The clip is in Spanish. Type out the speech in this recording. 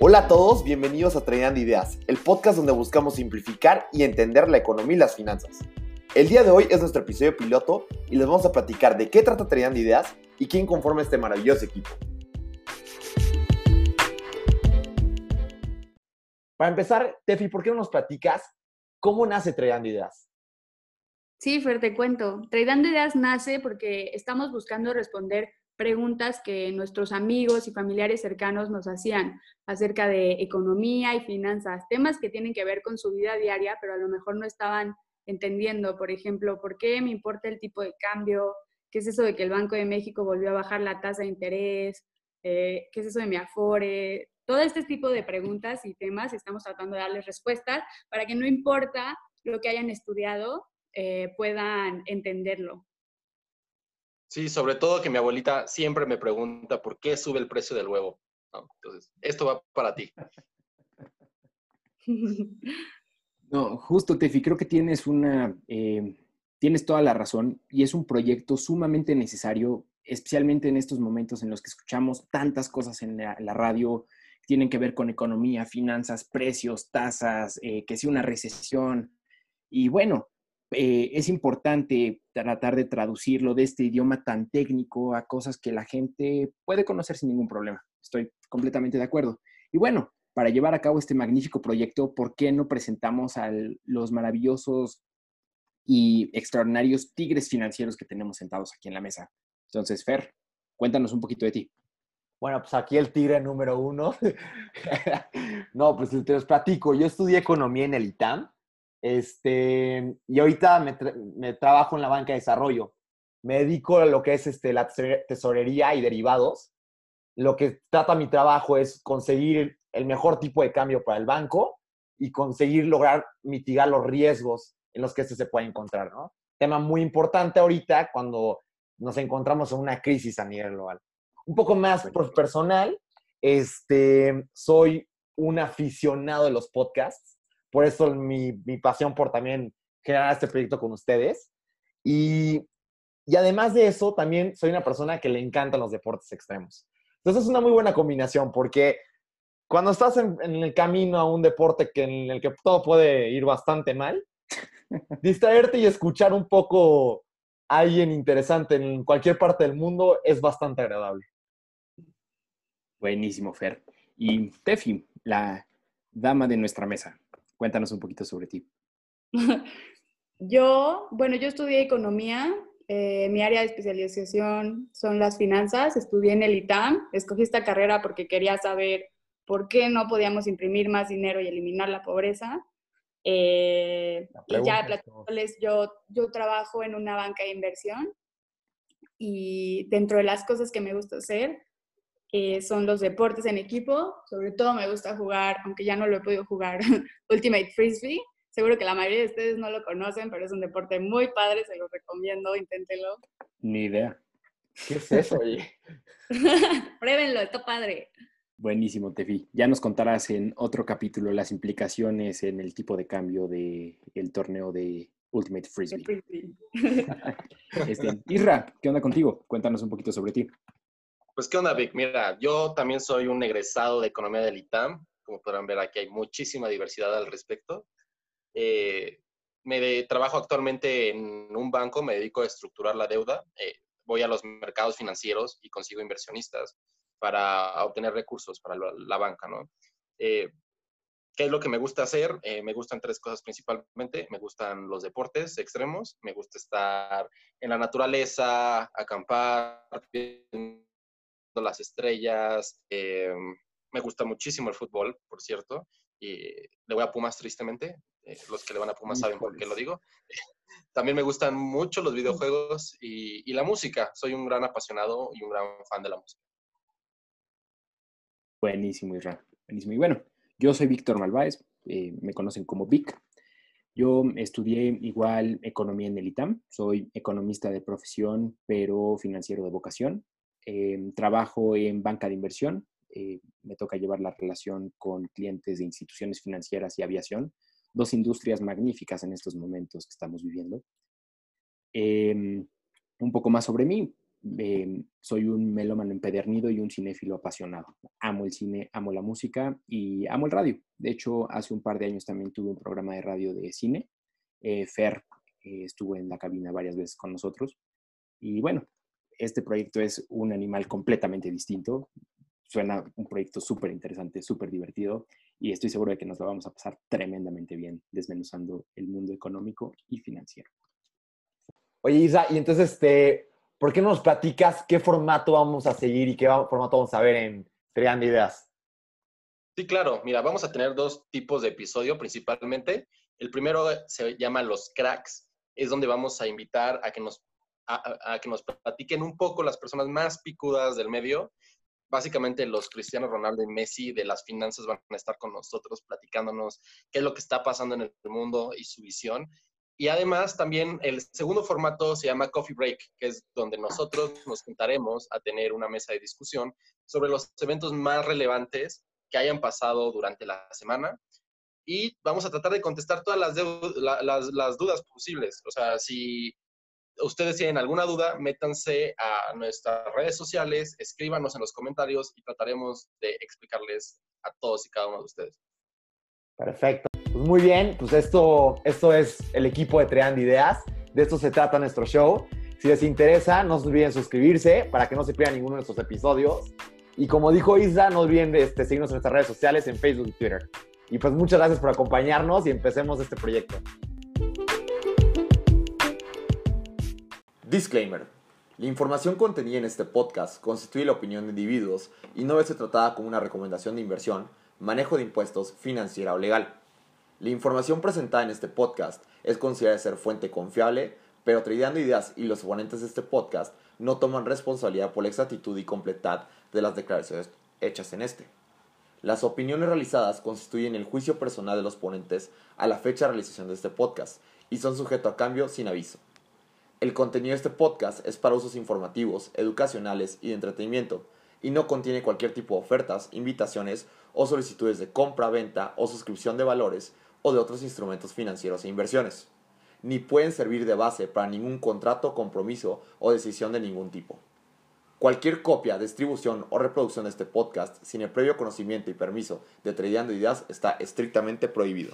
Hola a todos, bienvenidos a Trainando Ideas, el podcast donde buscamos simplificar y entender la economía y las finanzas. El día de hoy es nuestro episodio piloto y les vamos a platicar de qué trata Trainando Ideas y quién conforma este maravilloso equipo. Para empezar, Tefi, ¿por qué no nos platicas cómo nace Trainando Ideas? Sí, Fer, te cuento. Traidando Ideas nace porque estamos buscando responder preguntas que nuestros amigos y familiares cercanos nos hacían acerca de economía y finanzas, temas que tienen que ver con su vida diaria, pero a lo mejor no estaban entendiendo, por ejemplo, por qué me importa el tipo de cambio, qué es eso de que el Banco de México volvió a bajar la tasa de interés, eh, qué es eso de mi afore, todo este tipo de preguntas y temas estamos tratando de darles respuestas para que no importa lo que hayan estudiado, eh, puedan entenderlo. Sí, sobre todo que mi abuelita siempre me pregunta por qué sube el precio del huevo. Entonces, esto va para ti. No, justo, Tefi, creo que tienes una, eh, tienes toda la razón y es un proyecto sumamente necesario, especialmente en estos momentos en los que escuchamos tantas cosas en la, radio, tienen que ver con economía, finanzas, precios, tasas, eh, que sea una recesión. Y bueno, eh, es importante tratar de traducirlo de este idioma tan técnico a cosas que la gente puede conocer sin ningún problema. Estoy completamente de acuerdo. Y bueno, para llevar a cabo este magnífico proyecto, ¿por qué no presentamos a los maravillosos y extraordinarios tigres financieros que tenemos sentados aquí en la mesa? Entonces, Fer, cuéntanos un poquito de ti. Bueno, pues aquí el tigre número uno. no, pues te los platico. Yo estudié economía en el ITAM este, y ahorita me, trabajo en la banca de desarrollo. Me dedico a lo que es este, la tesorería y derivados. Lo que trata mi trabajo es conseguir el mejor tipo de cambio para el banco y conseguir lograr mitigar los riesgos en los que este se puede encontrar, ¿no? Tema muy importante ahorita cuando nos encontramos en una crisis a nivel global. Un poco más personal, este, soy un aficionado de los podcasts por eso mi, mi pasión por también generar este proyecto con ustedes. Y, y además de eso, también soy una persona que le encantan los deportes extremos. Entonces es una muy buena combinación porque cuando estás en, en, el camino a un deporte que, en el que todo puede ir bastante mal, distraerte y escuchar un poco a alguien interesante en cualquier parte del mundo es bastante agradable. Buenísimo, Fer. Y Tefi, la dama de nuestra mesa. Cuéntanos un poquito sobre ti. yo, bueno, yo estudié economía. Eh, mi área de especialización son las finanzas. Estudié en el ITAM. Escogí esta carrera porque quería saber por qué no podíamos imprimir más dinero y eliminar la pobreza. Eh, y ya platicándoles, yo, yo trabajo en una banca de inversión y dentro de las cosas que me gusta hacer eh, son los deportes en equipo. Sobre todo me gusta jugar, aunque ya no lo he podido jugar, Ultimate Frisbee. Seguro que la mayoría de ustedes no lo conocen, pero es un deporte muy padre, se lo recomiendo, inténtenlo. Ni idea. ¿Qué es eso, oye? Pruébenlo, está padre. Buenísimo, Tefi. Ya nos contarás en otro capítulo las implicaciones en el tipo de cambio del el torneo de Ultimate Frisbee. este, Isra, ¿qué onda contigo? Cuéntanos un poquito sobre ti. Pues, ¿qué onda, Vic? Mira, yo también soy un egresado de Economía del ITAM. Como podrán ver, aquí hay muchísima diversidad al respecto. Eh, me trabajo actualmente en un banco, me dedico a estructurar la deuda. Eh, voy a los mercados financieros y consigo inversionistas para obtener recursos para la, banca, ¿no? Eh, ¿Qué es lo que me gusta hacer? me gustan tres cosas principalmente. Me gustan los deportes extremos, me gusta estar en la naturaleza, acampar, las estrellas. Eh, me gusta muchísimo el fútbol, por cierto, y le voy a Pumas tristemente. Eh, los que le van a Pumas saben por qué lo digo. También me gustan mucho los videojuegos y, la música. Soy un gran apasionado y un gran fan de la música. Buenísimo, Israel. Buenísimo. Y bueno, yo soy Víctor Malváez, eh, me conocen como Vic. Yo estudié igual economía en el ITAM, soy economista de profesión, pero financiero de vocación. Em, trabajo en banca de inversión. Eh, me toca llevar la relación con clientes de instituciones financieras y aviación, dos industrias magníficas en estos momentos que estamos viviendo. Em, un poco más sobre mí. Em, soy un melómano empedernido y un cinéfilo apasionado. Amo el cine, amo la música y amo el radio. De hecho, hace un par de años también tuve un programa de radio de cine. Eh, Fer eh, estuvo en la cabina varias veces con nosotros. Y bueno, este proyecto es un animal completamente distinto. Suena un proyecto súper interesante, súper divertido y estoy seguro de que nos lo vamos a pasar tremendamente bien desmenuzando el mundo económico y financiero. Oye, Isa, y entonces, este, ¿por qué no nos platicas qué formato vamos a seguir y qué formato vamos a ver en Creando Ideas? Sí, claro. Mira, vamos a tener dos tipos de episodio principalmente. El primero se llama Los Cracks. Es donde vamos a invitar a que nos, a, que nos platiquen un poco las personas más picudas del medio. Básicamente los Cristiano Ronaldo y Messi de las finanzas van a estar con nosotros platicándonos qué es lo que está pasando en el mundo y su visión. Y además también el segundo formato se llama Coffee Break, que es donde nosotros nos juntaremos a tener una mesa de discusión sobre los eventos más relevantes que hayan pasado durante la semana. Y vamos a tratar de contestar todas las, las, dudas posibles. O sea, si ustedes tienen alguna duda, métanse a nuestras redes sociales, escríbanos en los comentarios y trataremos de explicarles a todos y cada uno de ustedes. Perfecto. Pues muy bien, pues esto, esto es el equipo de Treando Ideas. De esto se trata nuestro show. Si les interesa, no se olviden suscribirse para que no se pierdan ninguno de nuestros episodios. Y como dijo Isla, no olviden este, seguirnos en nuestras redes sociales, en Facebook y Twitter. Y pues muchas gracias por acompañarnos y empecemos este proyecto. Disclaimer. La información contenida en este podcast constituye la opinión de individuos y no debe ser tratada como una recomendación de inversión, manejo de impuestos, financiera o legal. La información presentada en este podcast es considerada ser fuente confiable, pero Tradeando Ideas y los oponentes de este podcast no toman responsabilidad por la exactitud y completud de las declaraciones hechas en este. Las opiniones realizadas constituyen el juicio personal de los ponentes a la fecha de realización de este podcast y son sujetos a cambio sin aviso. El contenido de este podcast es para usos informativos, educacionales y de entretenimiento y no contiene cualquier tipo de ofertas, invitaciones o solicitudes de compra, venta o suscripción de valores o de otros instrumentos financieros e inversiones, ni pueden servir de base para ningún contrato, compromiso o decisión de ningún tipo. Cualquier copia, distribución o reproducción de este podcast sin el previo conocimiento y permiso de Tradeando Ideas está estrictamente prohibido.